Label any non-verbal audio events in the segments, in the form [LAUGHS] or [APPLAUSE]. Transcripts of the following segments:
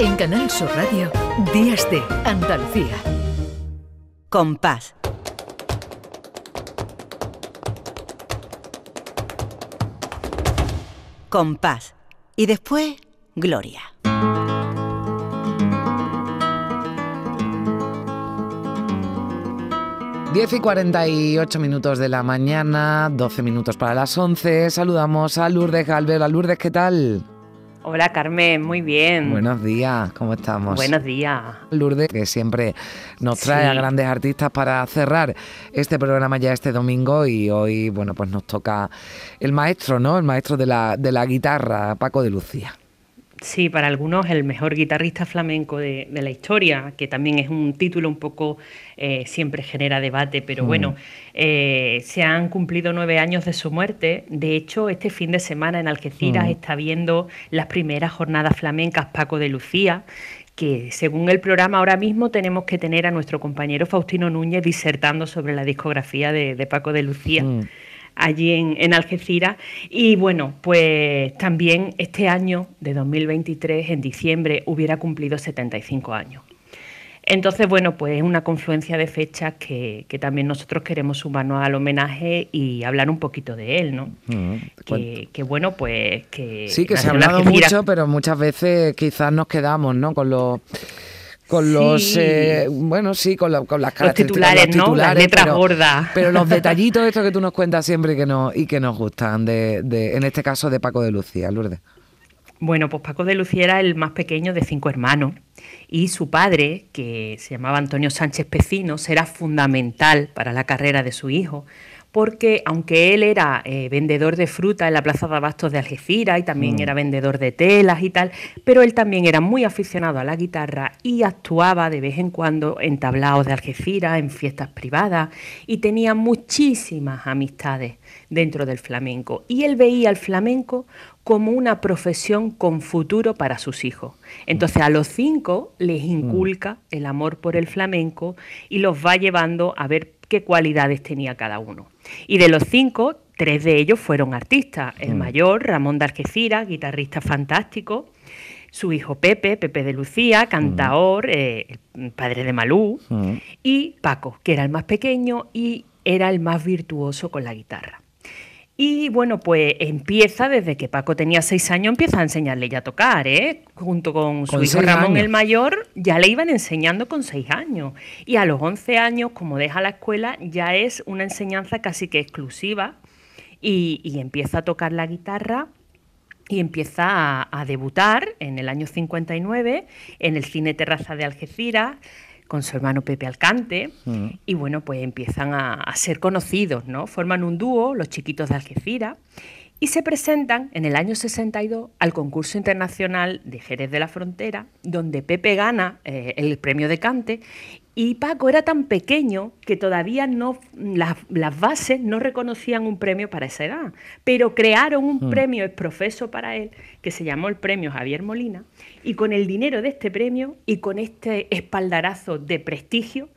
En Canal Sur Radio, Días de Andalucía. Compás. Compás. Y después, Gloria. Diez y 48 minutos de la mañana, 12 minutos para las 11. Saludamos a Lourdes Galvez. Lourdes, ¿qué tal? Hola Carmen, muy bien. Buenos días, ¿cómo estamos? Buenos días. Lourdes, que siempre nos trae a grandes artistas para cerrar este programa ya este domingo y hoy, bueno, pues nos toca el maestro, ¿no? El maestro de la, de la guitarra, Paco de Lucía. Sí, para algunos el mejor guitarrista flamenco de, la historia, que también es un título un poco, eh, siempre genera debate, pero mm. bueno, eh, se han cumplido nueve años de su muerte. De hecho, este fin de semana en Algeciras mm. está viendo las primeras jornadas flamencas Paco de Lucía, que según el programa ahora mismo tenemos que tener a nuestro compañero Faustino Núñez disertando sobre la discografía de, Paco de Lucía. Mm allí en, Algeciras. Y bueno, pues también este año de 2023, en diciembre, hubiera cumplido 75 años. Entonces, bueno, pues es una confluencia de fechas que, también nosotros queremos sumarnos al homenaje y hablar un poquito de él, ¿no? Mm, que, bueno, pues que... Sí, que se ha hablado mucho, pero muchas veces quizás nos quedamos, ¿no? Con los con los eh, bueno sí con, con las los titulares, ¿no? las letras gordas. pero los [LAUGHS] detallitos estos que tú nos cuentas siempre y que nos y que nos gustan de, de, en este caso de Paco de Lucía Lourdes. Bueno pues Paco de Lucía era el más pequeño de cinco hermanos y su padre que se llamaba Antonio Sánchez Pecino será fundamental para la carrera de su hijo porque aunque él era eh, vendedor de fruta en la Plaza de Abastos de Algeciras y también mm. era vendedor de telas y tal, pero él también era muy aficionado a la guitarra y actuaba de vez en cuando en tablaos de Algeciras, en fiestas privadas y tenía muchísimas amistades dentro del flamenco. Y él veía el flamenco como una profesión con futuro para sus hijos. Entonces a los cinco les mm. inculca el amor por el flamenco y los va llevando a ver qué cualidades tenía cada uno. Y de los cinco, tres de ellos fueron artistas. El mm. mayor, Ramón de guitarrista fantástico. Su hijo Pepe, Pepe de Lucía, cantaor, mm. eh, padre de Malú. Mm. Y Paco, que era el más pequeño y era el más virtuoso con la guitarra. Y bueno, pues empieza desde que Paco tenía seis años, empieza a enseñarle ya a tocar, ¿eh? Junto con su hijo Ramón el mayor, ya le iban enseñando con seis años. Y a los once años, como deja la escuela, ya es una enseñanza casi que exclusiva y, empieza a tocar la guitarra y empieza a, a, debutar en el año 59 en el Cine Terraza de Algeciras con su hermano Pepe Alcante, mm. y bueno, pues empiezan a, ser conocidos, ¿no? Forman un dúo, los chiquitos de Algeciras, y se presentan en el año 62 al concurso internacional de Jerez de la Frontera, donde Pepe gana eh, el premio de cante y Paco era tan pequeño que todavía no las, bases no reconocían un premio para esa edad, pero crearon un mm. premio exprofeso para él que se llamó el premio Javier Molina y con el dinero de este premio y con este espaldarazo de prestigio,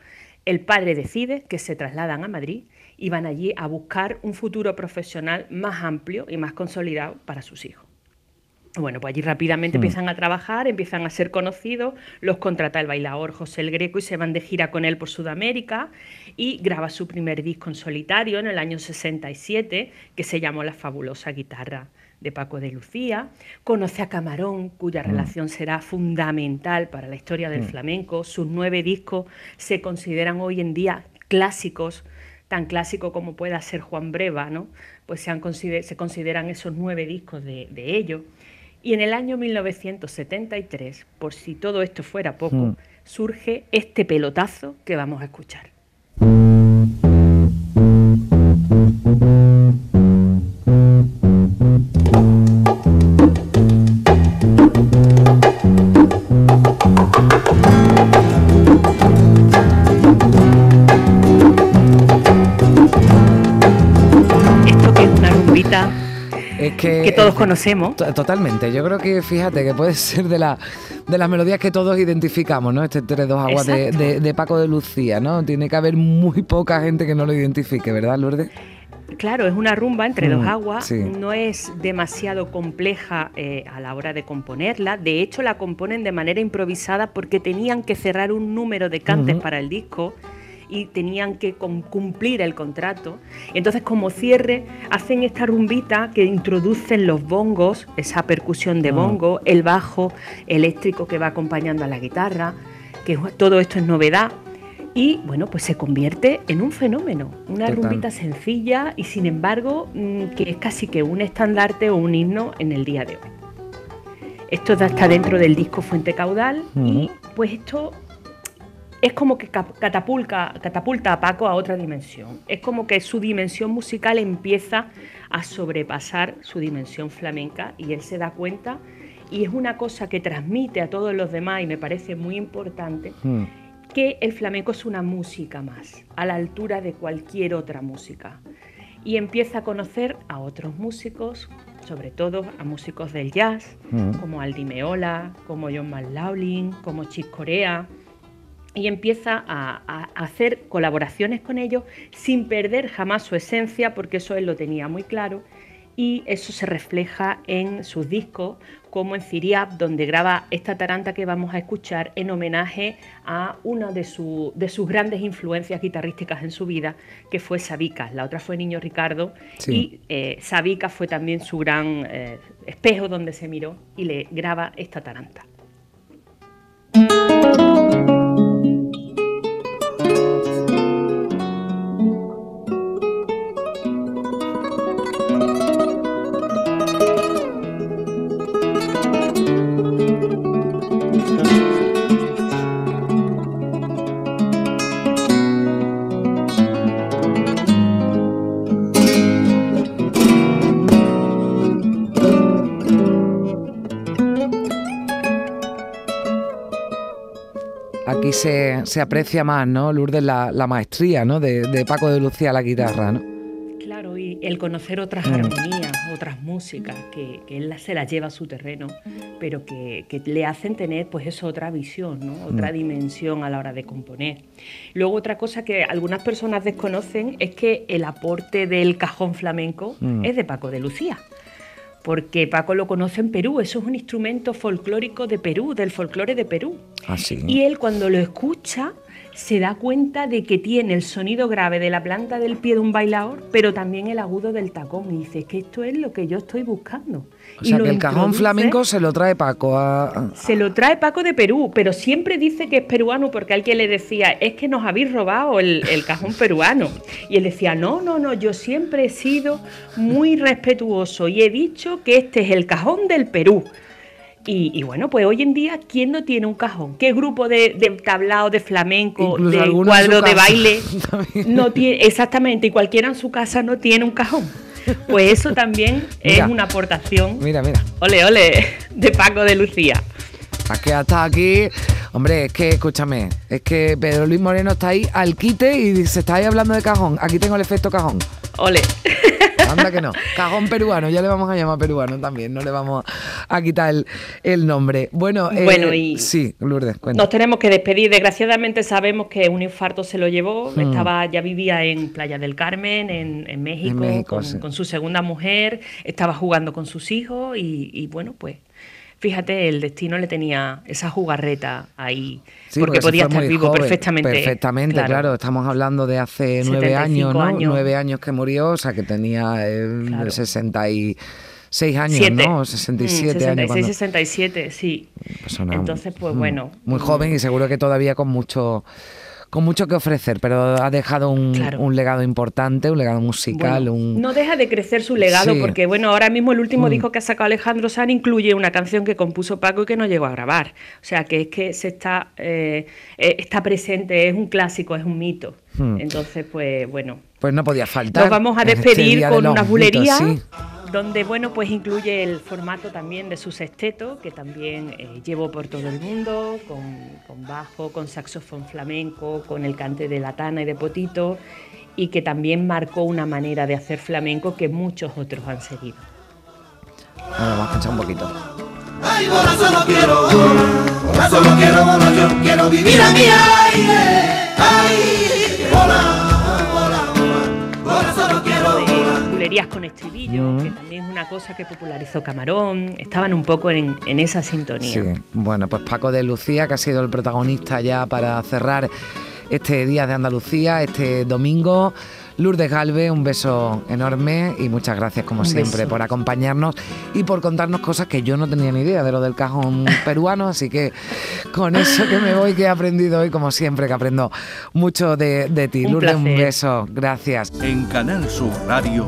el padre decide que se trasladan a Madrid y van allí a buscar un futuro profesional más amplio y más consolidado para sus hijos. Bueno, pues allí rápidamente hmm. empiezan a trabajar, empiezan a ser conocidos, los contrata el bailador José el Greco y se van de gira con él por Sudamérica y graba su primer disco en solitario en el año 67 que se llamó La fabulosa guitarra de Paco de Lucía, conoce a Camarón, cuya hmm. relación será fundamental para la historia del hmm. flamenco, sus nueve discos se consideran hoy en día clásicos tan clásico como pueda ser Juan Breva, ¿no? Pues se, se consideran esos nueve discos de, de ellos. Y en el año 1973, por si todo esto fuera poco, hmm. surge este pelotazo que vamos a escuchar. Que, todos conocemos. Totalmente. Yo creo que, fíjate, que puede [LAUGHS] ser de, la, de las melodías que todos identificamos, ¿no? Este Entre dos aguas de, Paco de Lucía, ¿no? Tiene que haber muy poca gente que no lo identifique, ¿verdad, Lourdes? Claro, es una rumba entre dos Mm, aguas, sí. no es demasiado compleja eh, a la hora de componerla, de hecho la componen de manera improvisada porque tenían que cerrar un número de cantes para el disco y tenían que cum- cumplir el contrato. Entonces como cierre hacen esta rumbita que introducen los bongos, esa percusión de Ah. bongo, el bajo eléctrico que va acompañando a la guitarra, que todo esto es novedad. Y bueno, pues se convierte en un fenómeno, una Total. rumbita sencilla y sin embargo mm, que es casi que un estandarte o un himno en el día de hoy. Esto está dentro del disco Fuente Caudal y pues esto es como que catapulta, catapulta a Paco a otra dimensión. Es como que su dimensión musical empieza a sobrepasar su dimensión flamenca y él se da cuenta y es una cosa que transmite a todos los demás y me parece muy importante Mm. que el flamenco es una música más, a la altura de cualquier otra música. Y empieza a conocer a otros músicos, sobre todo a músicos del jazz, Mm. como Aldi Meola, como John McLaughlin, como Chick Corea, y empieza a, a hacer colaboraciones con ellos sin perder jamás su esencia, porque eso él lo tenía muy claro, y eso se refleja en sus discos, como en Ciriab, donde graba esta taranta que vamos a escuchar en homenaje a una de, su- de sus grandes influencias guitarrísticas en su vida, que fue Sabica. La otra fue Niño Ricardo, Sí. y eh, Sabica fue también su gran eh, espejo donde se miró y le graba esta taranta. Se, se aprecia más, ¿no, Lourdes, la, la maestría, ¿no? De, de Paco de Lucía a la guitarra, ¿no? Claro, y el conocer otras Mm. armonías, otras músicas, que, que él se las lleva a su terreno, pero que, que le hacen tener, pues eso, otra visión, ¿no? Otra Mm. dimensión a la hora de componer. Luego otra cosa que algunas personas desconocen es que el aporte del cajón flamenco Mm. es de Paco de Lucía. Porque Paco lo conoce en Perú, eso es un instrumento folclórico de Perú, del folclore de Perú. Así. Y él cuando lo escucha se da cuenta de que tiene el sonido grave de la planta del pie de un bailador, pero también el agudo del tacón. Y dice, es que esto es lo que yo estoy buscando. O Y sea, que el cajón flamenco se lo trae Paco a- Se lo trae Paco de Perú, pero siempre dice que es peruano porque alguien le decía, es que nos habéis robado el, el cajón peruano. Y él decía, no, no, no, yo siempre he sido muy respetuoso y he dicho que este es el cajón del Perú. Y, y bueno, pues hoy en día, ¿quién no tiene un cajón? ¿Qué grupo de, de tablao, de flamenco, Incluso de cuadro de baile [LAUGHS] no tiene? Exactamente, y cualquiera en su casa no tiene un cajón. Pues eso también [LAUGHS] Mira. es una aportación, Mira, mira. ole, ole, de Paco de Lucía. Que hasta aquí... Hombre, es que, escúchame, es que Pedro Luis Moreno está ahí al quite y se está ahí hablando de cajón. Aquí tengo el efecto cajón. Ole. [LAUGHS] Anda que no. Cajón peruano, ya le vamos a llamar peruano también, no le vamos a quitar el, el nombre. Bueno, eh, Bueno, y- Sí, Lourdes, cuenta. Nos tenemos que despedir. Desgraciadamente sabemos que un infarto se lo llevó. Hmm. Estaba, ya vivía en Playa del Carmen, en, en México, En México, con, sí. con su segunda mujer. Estaba jugando con sus hijos y, y bueno, pues fíjate, el destino le tenía esa jugarreta ahí. Sí, porque, podía estar vivo joven, perfectamente. Perfectamente, claro. Estamos hablando de hace nueve 75 años, ¿no? años. Nueve años que murió, o sea que tenía eh, Claro. 66 años, Siete. ¿no? Mm, 67 años. 66, cuando- 67, sí. persona, Entonces, pues mm, bueno. Muy joven y seguro que todavía con mucho con mucho que ofrecer, pero ha dejado un, Claro. un legado importante, un legado musical, Bueno, un... No deja de crecer su legado Sí. porque, bueno, ahora mismo el último Mm. disco que ha sacado Alejandro Sanz incluye una canción que compuso Paco y que no llegó a grabar. O sea, que es que se está, eh, eh, está presente, es un clásico, es un mito. Mm. Entonces, pues bueno, Pues no podía faltar. nos vamos a este despedir con Mitos, bulerías. sí. Donde, bueno, pues incluye el formato también de su sexteto, que también eh, llevó por todo el mundo, con, con bajo, con saxofón flamenco, con el cante de latana y de potito, y que también marcó una manera de hacer flamenco que muchos otros han seguido. Bueno, vamos a escuchar un poquito. Ay, bola, solo quiero solo quiero bola, yo quiero vivir a mi aire. Ay, bola, bulerías con estribillo, Mm. que también es una cosa que popularizó Camarón. Estaban un poco en, en esa sintonía. Sí, bueno, pues Paco de Lucía, que ha sido el protagonista ya para cerrar este Día de Andalucía, este domingo. Lourdes Galve, un beso enorme y muchas gracias como Un siempre beso. por acompañarnos y por contarnos cosas que yo no tenía ni idea de lo del cajón [LAUGHS] peruano, así que con eso que me voy que he aprendido hoy como siempre, que aprendo mucho de, de ti. Un Lourdes, un placer. beso, gracias. En Canal Sur Radio,